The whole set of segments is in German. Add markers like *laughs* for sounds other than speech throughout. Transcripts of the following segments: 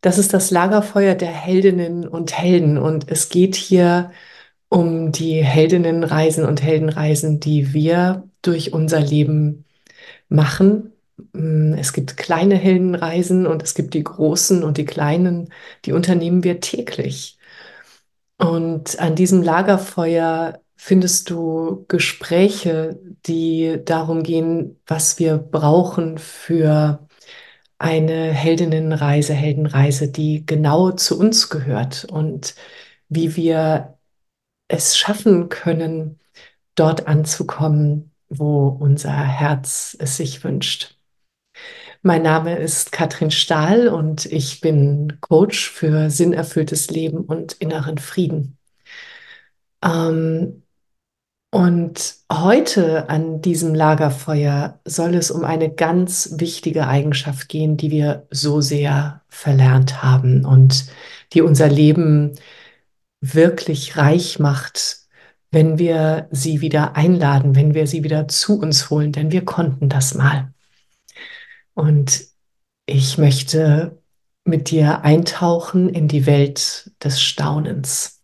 Das ist das Lagerfeuer der Heldinnen und Helden. Und es geht hier um die Heldinnenreisen und Heldenreisen, die wir durch unser Leben machen. Mm, es gibt kleine Heldenreisen und es gibt die großen und die kleinen, die unternehmen wir täglich. Und an diesem Lagerfeuer findest du Gespräche, die darum gehen, was wir brauchen für eine Heldinnenreise, Heldenreise, die genau zu uns gehört und wie wir es schaffen können, dort anzukommen, wo unser Herz es sich wünscht. Mein Name ist Katrin Stahl und ich bin Coach für sinnerfülltes Leben und inneren Frieden. Ähm, und heute an diesem Lagerfeuer soll es um eine ganz wichtige Eigenschaft gehen, die wir so sehr verlernt haben und die unser Leben wirklich reich macht, wenn wir sie wieder einladen, wenn wir sie wieder zu uns holen, denn wir konnten das mal. Und ich möchte mit dir eintauchen in die Welt des Staunens.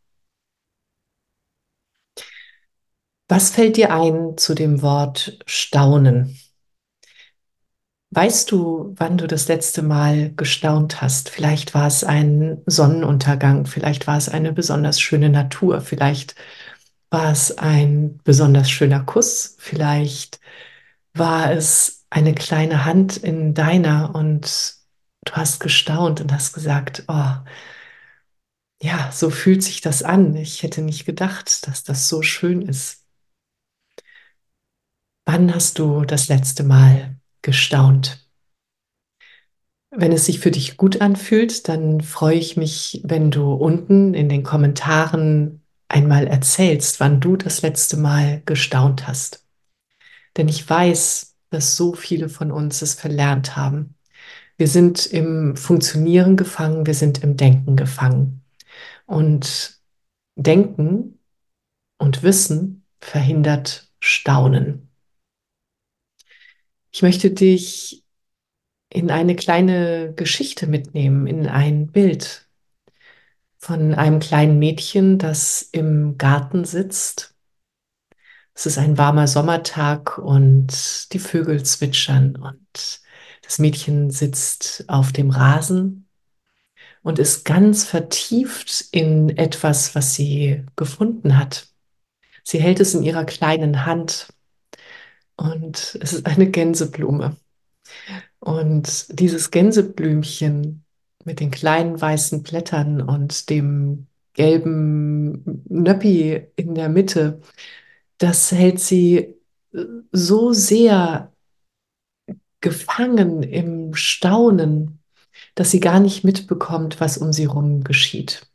Was fällt dir ein zu dem Wort Staunen? Weißt du, wann du das letzte Mal gestaunt hast? Vielleicht war es ein Sonnenuntergang, vielleicht war es eine besonders schöne Natur, vielleicht war es ein besonders schöner Kuss, vielleicht war es eine kleine Hand in deiner und du hast gestaunt und hast gesagt, oh, ja, so fühlt sich das an. Ich hätte nicht gedacht, dass das so schön ist. Wann hast du das letzte Mal gestaunt? Wenn es sich für dich gut anfühlt, dann freue ich mich, wenn du unten in den Kommentaren einmal erzählst, wann du das letzte Mal gestaunt hast. Denn ich weiß, dass so viele von uns es verlernt haben. Wir sind im Funktionieren gefangen, wir sind im Denken gefangen. Und Denken und Wissen verhindert Staunen. Ich möchte dich in eine kleine Geschichte mitnehmen, in ein Bild von einem kleinen Mädchen, das im Garten sitzt. Es ist ein warmer Sommertag und die Vögel zwitschern und das Mädchen sitzt auf dem Rasen und ist ganz vertieft in etwas, was sie gefunden hat. Sie hält es in ihrer kleinen Hand und es ist eine Gänseblume. Und dieses Gänseblümchen mit den kleinen weißen Blättern und dem gelben Nöppi in der Mitte, das hält sie so sehr gefangen im Staunen, dass sie gar nicht mitbekommt, was um sie herum geschieht.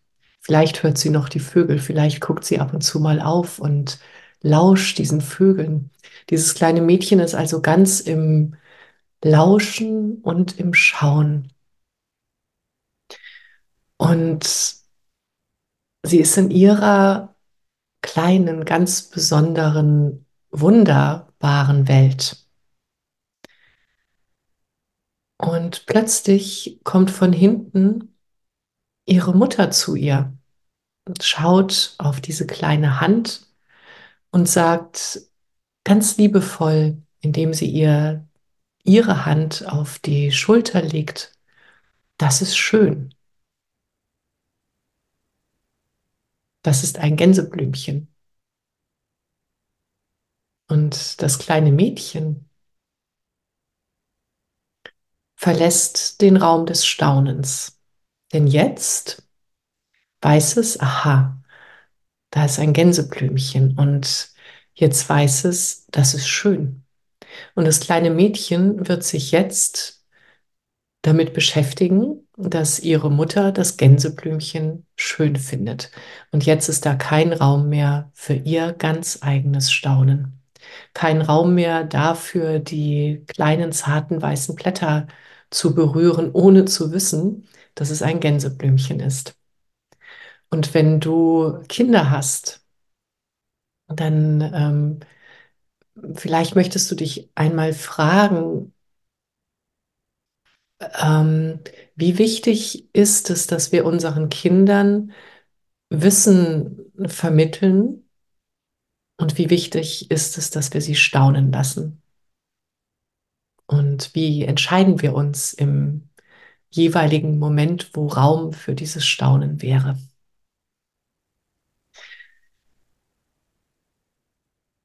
Vielleicht hört sie noch die Vögel, vielleicht guckt sie ab und zu mal auf und lauscht diesen Vögeln. Dieses kleine Mädchen ist also ganz im Lauschen und im Schauen. Und sie ist in ihrer kleinen, ganz besonderen, wunderbaren Welt. Und plötzlich kommt von hinten ihre Mutter zu ihr und schaut auf diese kleine Hand und sagt, ganz liebevoll, indem sie ihr ihre Hand auf die Schulter legt, das ist schön. Das ist ein Gänseblümchen. Und das kleine Mädchen verlässt den Raum des Staunens. Denn jetzt weiß es, aha, da ist ein Gänseblümchen und Jetzt weiß es, das ist schön. Und das kleine Mädchen wird sich jetzt damit beschäftigen, dass ihre Mutter das Gänseblümchen schön findet. Und jetzt ist da kein Raum mehr für ihr ganz eigenes Staunen. Kein Raum mehr dafür, die kleinen zarten weißen Blätter zu berühren, ohne zu wissen, dass es ein Gänseblümchen ist. Und wenn du Kinder hast, dann ähm, vielleicht möchtest du dich einmal fragen, ähm, wie wichtig ist es, dass wir unseren Kindern Wissen vermitteln und wie wichtig ist es, dass wir sie staunen lassen? Und wie entscheiden wir uns im jeweiligen Moment, wo Raum für dieses Staunen wäre?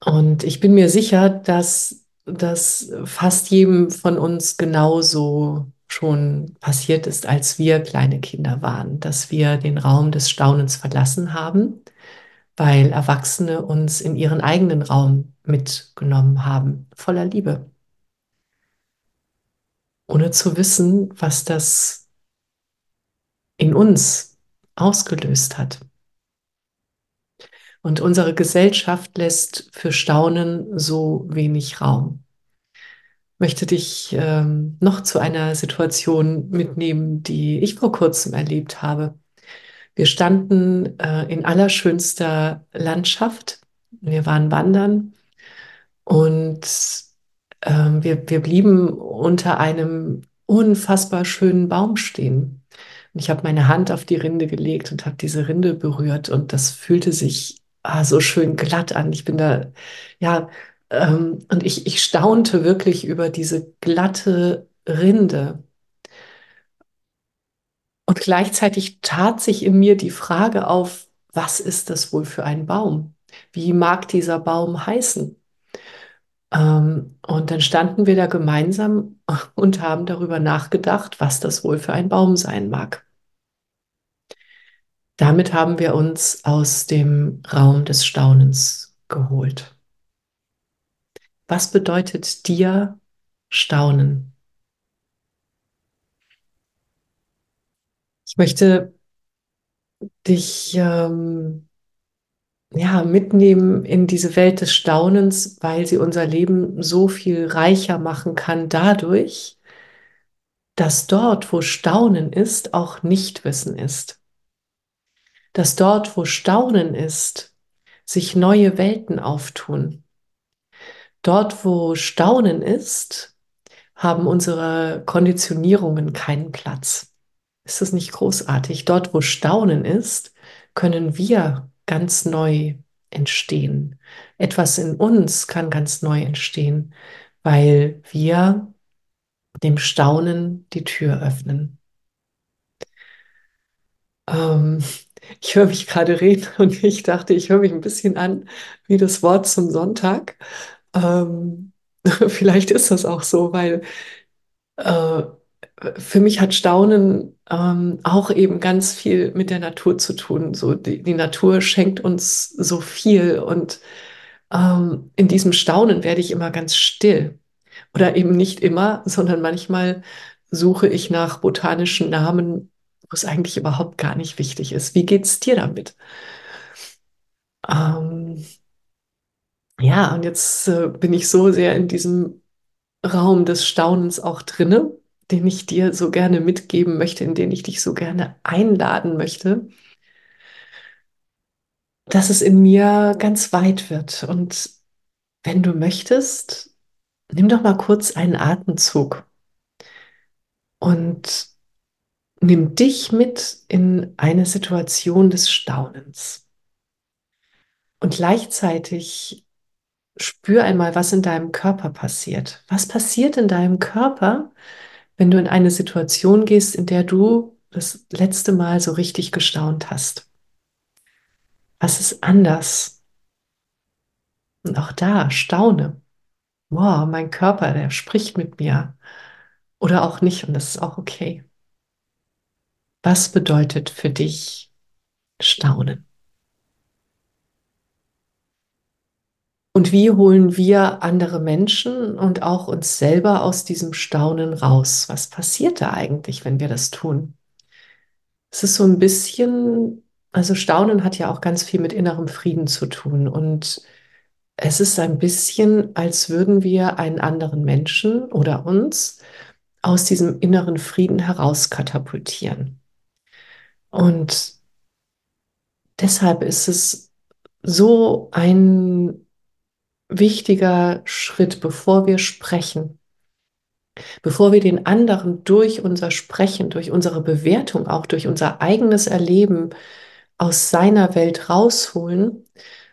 Und ich bin mir sicher, dass das fast jedem von uns genauso schon passiert ist, als wir kleine Kinder waren, dass wir den Raum des Staunens verlassen haben, weil Erwachsene uns in ihren eigenen Raum mitgenommen haben, voller Liebe, ohne zu wissen, was das in uns ausgelöst hat. Und unsere Gesellschaft lässt für Staunen so wenig Raum. Ich möchte dich ähm, noch zu einer Situation mitnehmen, die ich vor kurzem erlebt habe. Wir standen äh, in allerschönster Landschaft. Wir waren wandern und äh, wir, wir blieben unter einem unfassbar schönen Baum stehen. Und ich habe meine Hand auf die Rinde gelegt und habe diese Rinde berührt und das fühlte sich ah, so schön glatt an. Ich bin da, ja, ähm, und ich, ich staunte wirklich über diese glatte Rinde. Und gleichzeitig tat sich in mir die Frage auf, was ist das wohl für ein Baum? Wie mag dieser Baum heißen? Ähm, und dann standen wir da gemeinsam und haben darüber nachgedacht, was das wohl für ein Baum sein mag. Damit haben wir uns aus dem Raum des Staunens geholt. Was bedeutet dir Staunen? Ich möchte dich ähm, ja, mitnehmen in diese Welt des Staunens, weil sie unser Leben so viel reicher machen kann dadurch, dass dort, wo Staunen ist, auch Nichtwissen ist dass dort, wo Staunen ist, sich neue Welten auftun. Dort, wo Staunen ist, haben unsere Konditionierungen keinen Platz. Ist das nicht großartig? Dort, wo Staunen ist, können wir ganz neu entstehen. Etwas in uns kann ganz neu entstehen, weil wir dem Staunen die Tür öffnen. Ähm, ich höre mich gerade reden *laughs* und ich dachte, ich höre mich ein bisschen an wie das Wort zum Sonntag. Ähm, *laughs* vielleicht ist das auch so, weil äh, für mich hat Staunen ähm, auch eben ganz viel mit der Natur zu tun. So die, die Natur schenkt uns so viel und ähm, in diesem Staunen werde ich immer ganz still. Oder eben nicht immer, sondern manchmal suche ich nach botanischen Namen es eigentlich überhaupt gar nicht wichtig ist. Wie geht es dir damit? Ähm, ja, und jetzt äh, bin ich so sehr in diesem Raum des Staunens auch drinne, den ich dir so gerne mitgeben möchte, in den ich dich so gerne einladen möchte, dass es in mir ganz weit wird. Und wenn du möchtest, nimm doch mal kurz einen Atemzug und nimm dich mit in eine Situation des Staunens. Und gleichzeitig spür einmal, was in deinem Körper passiert. Was passiert in deinem Körper, wenn du in eine Situation gehst, in der du das letzte Mal so richtig gestaunt hast? Was ist anders? Und auch da staune. Wow, mein Körper, der spricht mit mir. Oder auch nicht, und das ist auch okay. Was bedeutet für dich Staunen? Und wie holen wir andere Menschen und auch uns selber aus diesem Staunen raus? Was passiert da eigentlich, wenn wir das tun? Es ist so ein bisschen, also Staunen hat ja auch ganz viel mit innerem Frieden zu tun. Und es ist ein bisschen, als würden wir einen anderen Menschen oder uns aus diesem inneren Frieden heraus katapultieren. Und deshalb ist es so ein wichtiger Schritt, bevor wir sprechen, bevor wir den anderen durch unser Sprechen, durch unsere Bewertung, auch durch unser eigenes Erleben aus seiner Welt rausholen,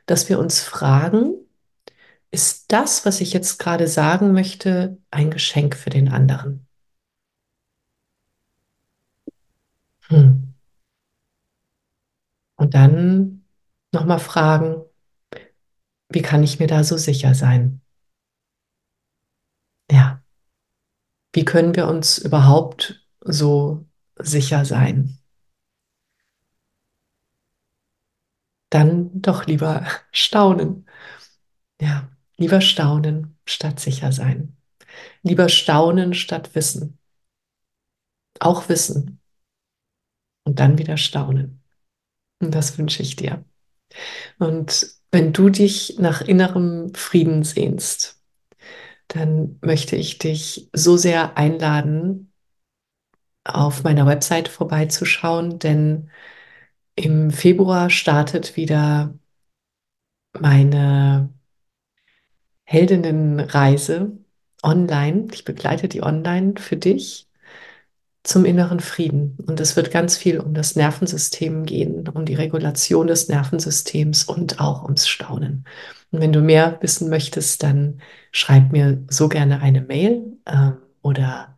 dass wir uns fragen, ist das, was ich jetzt gerade sagen möchte, ein Geschenk für den anderen? Hm. Und dann nochmal fragen, wie kann ich mir da so sicher sein? Ja, wie können wir uns überhaupt so sicher sein? Dann doch lieber staunen. Ja, lieber staunen statt sicher sein. Lieber staunen statt wissen. Auch wissen. Und dann wieder staunen. Und das wünsche ich dir. Und wenn du dich nach innerem Frieden sehnst, dann möchte ich dich so sehr einladen, auf meiner Website vorbeizuschauen, denn im Februar startet wieder meine Heldinnenreise online. Ich begleite die online für dich zum inneren Frieden. Und es wird ganz viel um das Nervensystem gehen, um die Regulation des Nervensystems und auch ums Staunen. Und wenn du mehr wissen möchtest, dann schreib mir so gerne eine Mail äh, oder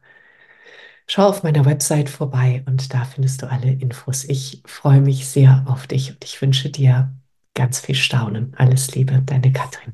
schau auf meiner Website vorbei und da findest du alle Infos. Ich freue mich sehr auf dich und ich wünsche dir ganz viel Staunen. Alles Liebe, deine Katrin.